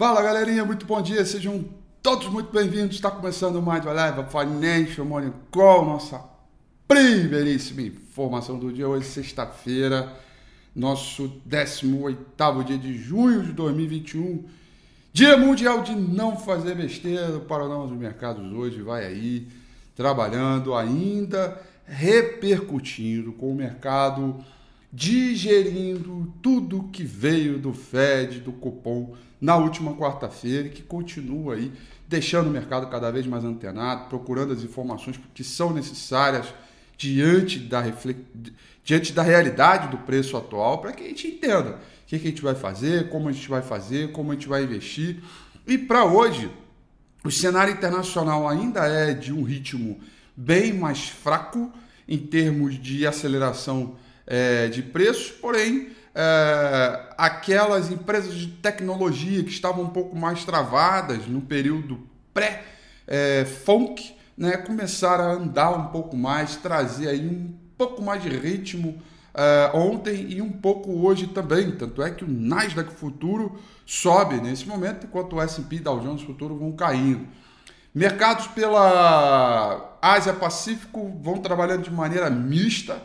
Fala galerinha, muito bom dia, sejam todos muito bem-vindos. Está começando mais uma live Financial Morning Call, nossa primeiríssima informação do dia, hoje, sexta-feira, nosso 18 dia de junho de 2021. Dia Mundial de Não Fazer Besteira, o panorama dos mercados hoje vai aí, trabalhando ainda, repercutindo com o mercado digerindo tudo que veio do Fed, do cupom na última quarta-feira e que continua aí deixando o mercado cada vez mais antenado, procurando as informações que são necessárias diante da, diante da realidade do preço atual para que a gente entenda o que, que a gente vai fazer, como a gente vai fazer, como a gente vai investir. E para hoje, o cenário internacional ainda é de um ritmo bem mais fraco em termos de aceleração é, de preços, porém, é, aquelas empresas de tecnologia que estavam um pouco mais travadas no período pré-funk, né, começaram a andar um pouco mais, trazer aí um pouco mais de ritmo é, ontem e um pouco hoje também. Tanto é que o Nasdaq Futuro sobe nesse momento, enquanto o S&P e Dow Jones Futuro vão caindo. Mercados pela Ásia Pacífico vão trabalhando de maneira mista.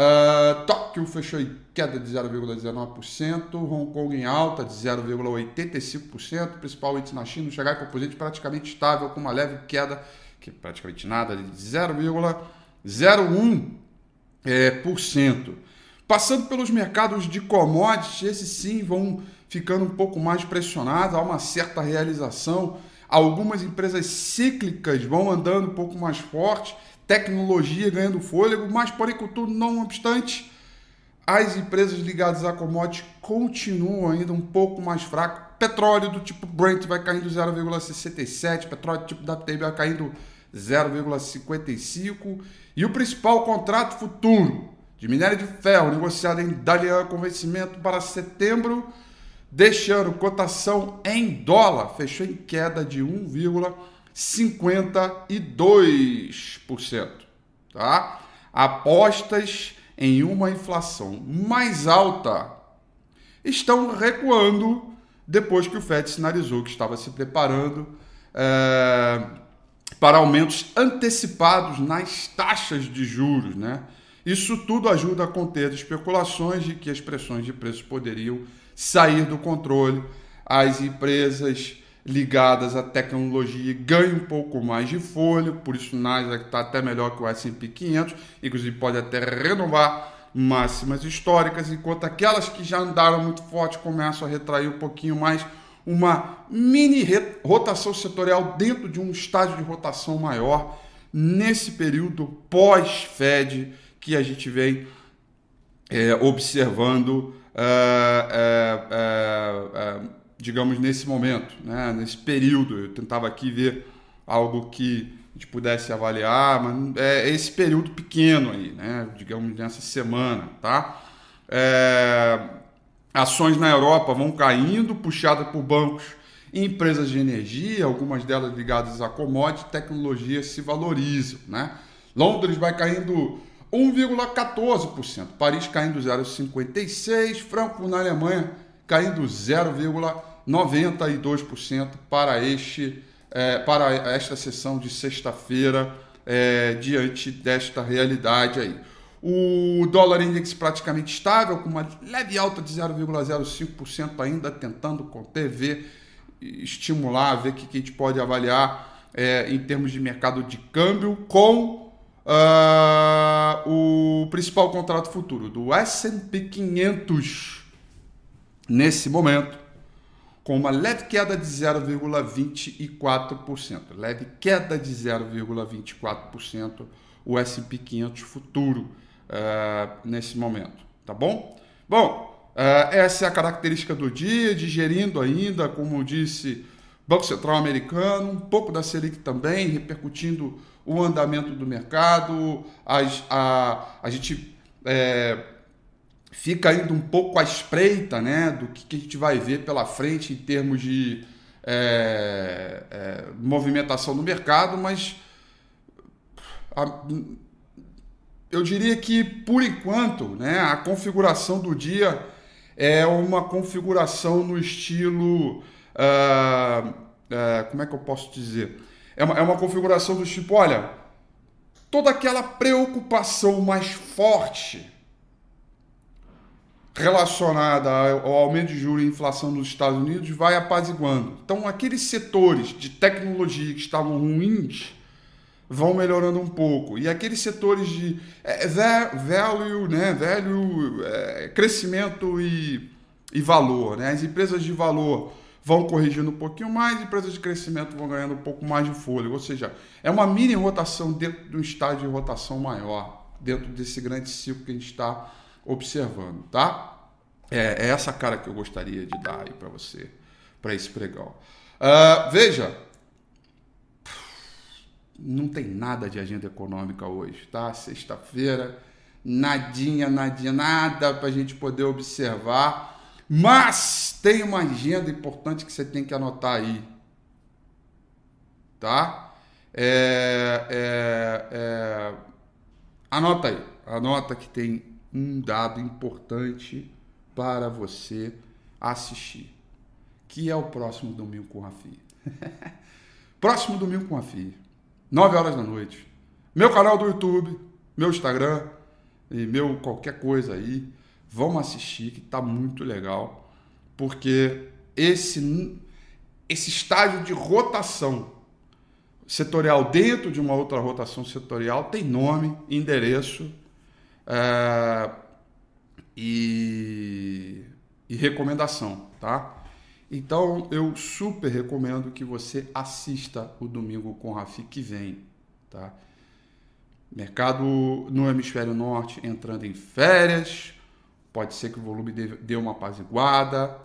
Uh, Tóquio fechou em queda de 0,19%, Hong Kong em alta de 0,85%, principal índice na China, o Xangai Composite praticamente estável, com uma leve queda, que é praticamente nada, de 0,01%. É, por cento. Passando pelos mercados de commodities, esses sim vão ficando um pouco mais pressionados, há uma certa realização. Algumas empresas cíclicas vão andando um pouco mais forte tecnologia ganhando fôlego, mas, porém, contudo, não obstante, as empresas ligadas a commodities continuam ainda um pouco mais fracas. Petróleo do tipo Brent vai caindo 0,67, petróleo do tipo WTI vai caindo 0,55 e o principal contrato futuro de minério de ferro negociado em Dalian com vencimento para setembro deste ano, cotação em dólar, fechou em queda de 1,5 52%, tá? Apostas em uma inflação mais alta estão recuando depois que o Fed sinalizou que estava se preparando é, para aumentos antecipados nas taxas de juros, né? Isso tudo ajuda a conter especulações de que as pressões de preços poderiam sair do controle. As empresas ligadas à tecnologia ganham um pouco mais de folha, por isso o Nasdaq está até melhor que o S&P 500, inclusive pode até renovar máximas históricas, enquanto aquelas que já andaram muito forte começam a retrair um pouquinho mais, uma mini rotação setorial dentro de um estágio de rotação maior nesse período pós-Fed que a gente vem é, observando. É, é, digamos, nesse momento, né? nesse período. Eu tentava aqui ver algo que a gente pudesse avaliar, mas é esse período pequeno aí, né? digamos, nessa semana. Tá? É... Ações na Europa vão caindo, puxadas por bancos e empresas de energia, algumas delas ligadas a commodities, tecnologia se valorizam. Né? Londres vai caindo 1,14%, Paris caindo 0,56%, Frankfurt na Alemanha caindo 0,1%. 92% para, este, é, para esta sessão de sexta-feira, é, diante desta realidade aí. O dólar index praticamente estável, com uma leve alta de 0,05% ainda, tentando conter, ver, estimular, ver o que, que a gente pode avaliar é, em termos de mercado de câmbio, com uh, o principal contrato futuro do S&P 500 nesse momento com uma leve queda de 0,24%. Leve queda de 0,24% o S&P 500 futuro uh, nesse momento, tá bom? Bom, uh, essa é a característica do dia, digerindo ainda, como disse Banco Central Americano, um pouco da Selic também, repercutindo o andamento do mercado, as, a, a gente... É, fica ainda um pouco à espreita né, do que, que a gente vai ver pela frente em termos de é, é, movimentação no mercado, mas a, eu diria que, por enquanto, né, a configuração do dia é uma configuração no estilo uh, uh, como é que eu posso dizer? É uma, é uma configuração do tipo, olha, toda aquela preocupação mais forte relacionada ao aumento de juros e inflação nos Estados Unidos vai apaziguando. Então, aqueles setores de tecnologia que estavam ruins vão melhorando um pouco. E aqueles setores de é, value, né, value, é, crescimento e, e valor, né? as empresas de valor vão corrigindo um pouquinho mais, empresas de crescimento vão ganhando um pouco mais de fôlego. Ou seja, é uma mini rotação dentro de um estágio de rotação maior, dentro desse grande ciclo que a gente está observando, tá? É, é, essa cara que eu gostaria de dar aí para você, para esse pregão. Uh, veja, não tem nada de agenda econômica hoje, tá? Sexta-feira, nadinha, nadinha, nada para a gente poder observar. Mas tem uma agenda importante que você tem que anotar aí, tá? É, é, é, anota aí, anota que tem um dado importante para você assistir, que é o próximo domingo com a FI. próximo domingo com a FI, 9 horas da noite. Meu canal do YouTube, meu Instagram e meu qualquer coisa aí, vamos assistir que tá muito legal, porque esse esse estágio de rotação setorial dentro de uma outra rotação setorial tem nome, endereço é, e, e recomendação, tá? Então eu super recomendo que você assista o Domingo com Rafi que vem, tá? Mercado no hemisfério norte entrando em férias, pode ser que o volume dê uma apaziguada,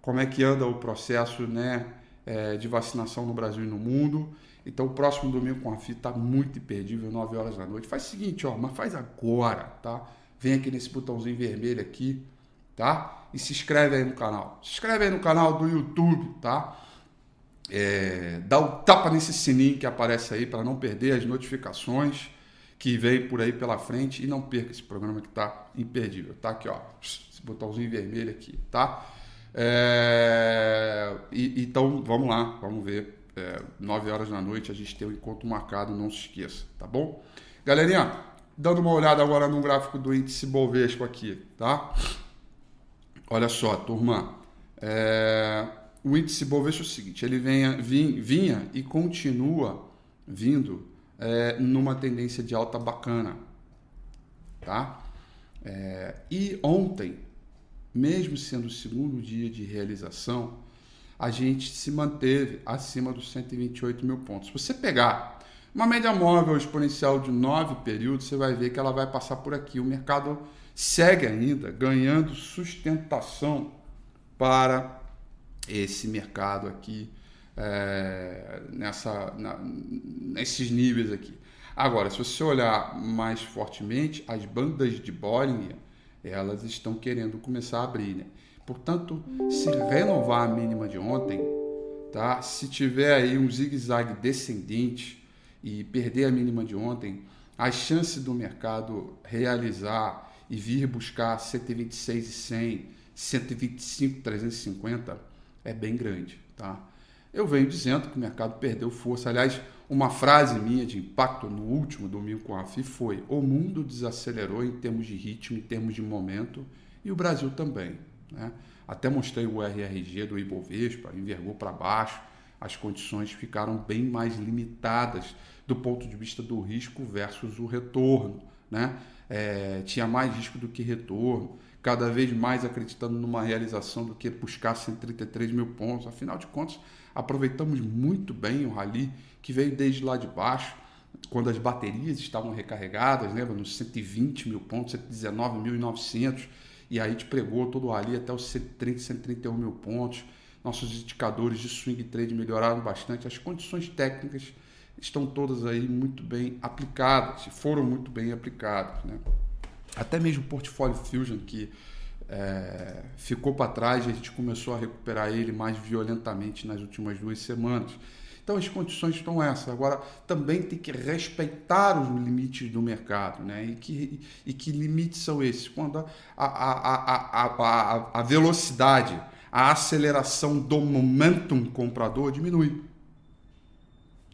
como é que anda o processo né, é, de vacinação no Brasil e no mundo. Então, o próximo domingo com a FI está muito imperdível, 9 horas da noite. Faz o seguinte, ó, mas faz agora, tá? Vem aqui nesse botãozinho vermelho aqui, tá? E se inscreve aí no canal. Se inscreve aí no canal do YouTube, tá? É, dá o um tapa nesse sininho que aparece aí para não perder as notificações que vem por aí pela frente e não perca esse programa que está imperdível. Tá aqui, ó, esse botãozinho vermelho aqui, tá? É, e, então, vamos lá, vamos ver é, 9 horas da noite, a gente tem um encontro marcado, não se esqueça, tá bom? Galerinha, dando uma olhada agora no gráfico do índice Bovesco aqui, tá? Olha só, turma, é, o índice Bovesco é o seguinte, ele venha, vinha, vinha e continua vindo é, numa tendência de alta bacana, tá? É, e ontem, mesmo sendo o segundo dia de realização, a gente se manteve acima dos 128 mil pontos. Se você pegar uma média móvel exponencial de nove períodos, você vai ver que ela vai passar por aqui. O mercado segue ainda ganhando sustentação para esse mercado aqui, é, nessa, na, nesses níveis aqui. Agora, se você olhar mais fortemente, as bandas de Bollinger, elas estão querendo começar a abrir, né? Portanto, se renovar a mínima de ontem, tá? Se tiver aí um zigue-zague descendente e perder a mínima de ontem, a chance do mercado realizar e vir buscar 126 e 100, 125 350 é bem grande, tá? Eu venho dizendo que o mercado perdeu força. Aliás, uma frase minha de impacto no último domingo com a FI foi: o mundo desacelerou em termos de ritmo, em termos de momento, e o Brasil também. Né? Até mostrei o RRG do Ibovespa, envergou para baixo, as condições ficaram bem mais limitadas do ponto de vista do risco versus o retorno. Né? É, tinha mais risco do que retorno, cada vez mais acreditando numa realização do que buscar 133 mil pontos. Afinal de contas, aproveitamos muito bem o rally que veio desde lá de baixo, quando as baterias estavam recarregadas, lembra? Nos 120 mil pontos, 119.900 e aí te pregou todo ali até os 130, 131 mil pontos. Nossos indicadores de swing trade melhoraram bastante. As condições técnicas estão todas aí muito bem aplicadas, foram muito bem aplicadas. Né? Até mesmo o Portfólio Fusion, que é, ficou para trás, a gente começou a recuperar ele mais violentamente nas últimas duas semanas. Então as condições estão essas. Agora também tem que respeitar os limites do mercado, né? E que, e que limites são esses? Quando a, a, a, a, a velocidade, a aceleração do momentum comprador diminui.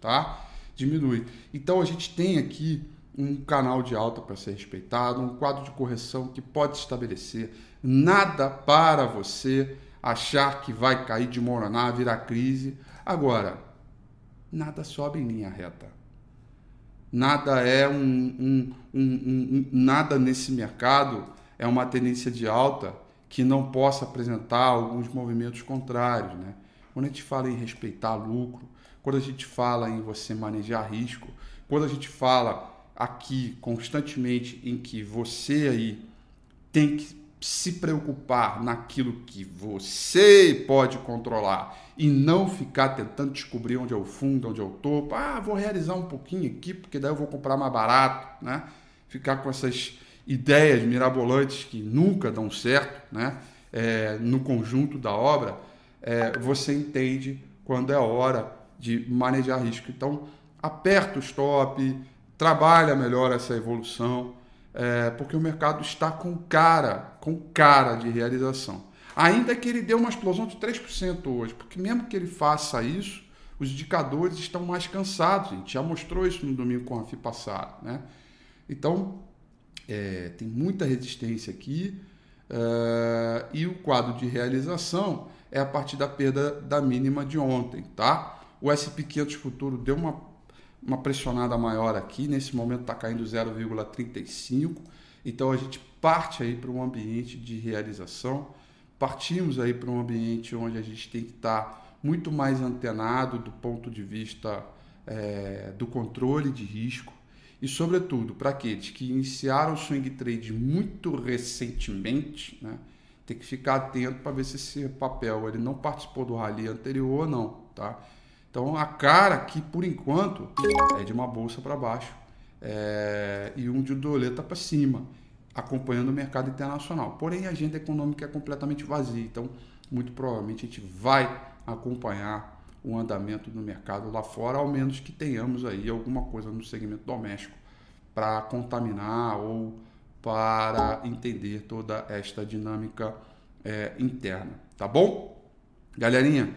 Tá? Diminui. Então a gente tem aqui um canal de alta para ser respeitado, um quadro de correção que pode estabelecer. Nada para você achar que vai cair, de moronar, virar crise. Agora, nada sobe em linha reta. Nada é um, um, um, um nada nesse mercado é uma tendência de alta que não possa apresentar alguns movimentos contrários, né? Quando a gente fala em respeitar lucro, quando a gente fala em você manejar risco, quando a gente fala aqui constantemente em que você aí tem que se preocupar naquilo que você pode controlar e não ficar tentando descobrir onde é o fundo, onde é o topo. Ah, vou realizar um pouquinho aqui, porque daí eu vou comprar mais barato, né? Ficar com essas ideias mirabolantes que nunca dão certo, né? É, no conjunto da obra, é, você entende quando é hora de manejar risco. Então, aperta o stop, trabalha melhor essa evolução, é, porque o mercado está com cara, com cara de realização. Ainda que ele dê uma explosão de 3% hoje, porque mesmo que ele faça isso, os indicadores estão mais cansados. A gente já mostrou isso no domingo com a FI passado. Né? Então, é, tem muita resistência aqui. É, e o quadro de realização é a partir da perda da mínima de ontem. Tá? O SP500 futuro deu uma uma pressionada maior aqui, nesse momento está caindo 0,35, então a gente parte aí para um ambiente de realização, partimos aí para um ambiente onde a gente tem que estar muito mais antenado do ponto de vista é, do controle de risco. E, sobretudo, para aqueles que iniciaram o swing trade muito recentemente, né, tem que ficar atento para ver se esse papel ele não participou do rally anterior ou não, tá? Então a cara aqui, por enquanto, é de uma bolsa para baixo é, e um de doleta para cima, acompanhando o mercado internacional. Porém, a agenda econômica é completamente vazia, então muito provavelmente a gente vai acompanhar o andamento do mercado lá fora, ao menos que tenhamos aí alguma coisa no segmento doméstico para contaminar ou para entender toda esta dinâmica é, interna, tá bom? Galerinha,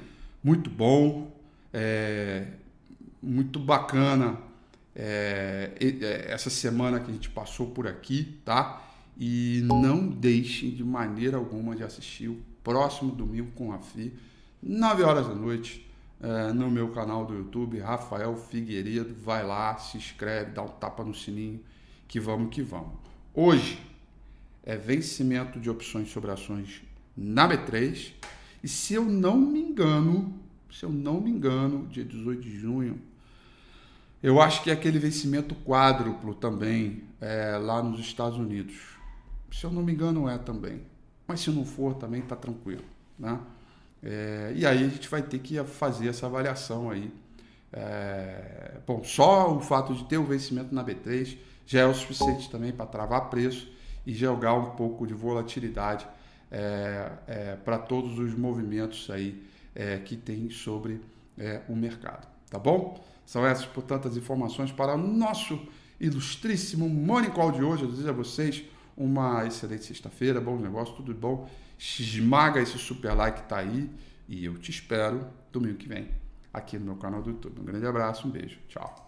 muito bom é, muito bacana é, é, essa semana que a gente passou por aqui, tá? E não deixem de maneira alguma de assistir o próximo domingo com a FI, 9 horas da noite, é, no meu canal do YouTube, Rafael Figueiredo. Vai lá, se inscreve, dá um tapa no sininho, que vamos que vamos. Hoje é vencimento de opções sobre ações na B3. E se eu não me engano, se eu não me engano, dia 18 de junho. Eu acho que é aquele vencimento quádruplo também, é, lá nos Estados Unidos. Se eu não me engano, é também. Mas se não for, também está tranquilo. Né? É, e aí a gente vai ter que fazer essa avaliação aí. É, bom, só o fato de ter o vencimento na B3 já é o suficiente também para travar preço e jogar um pouco de volatilidade é, é para todos os movimentos aí é, que tem sobre é, o mercado. Tá bom? São essas, portanto, as informações para o nosso ilustríssimo Morning Call de hoje. Eu desejo a vocês uma excelente sexta-feira, bom negócio, tudo bom. Esmaga esse super like que tá aí e eu te espero domingo que vem aqui no meu canal do YouTube. Um grande abraço, um beijo, tchau.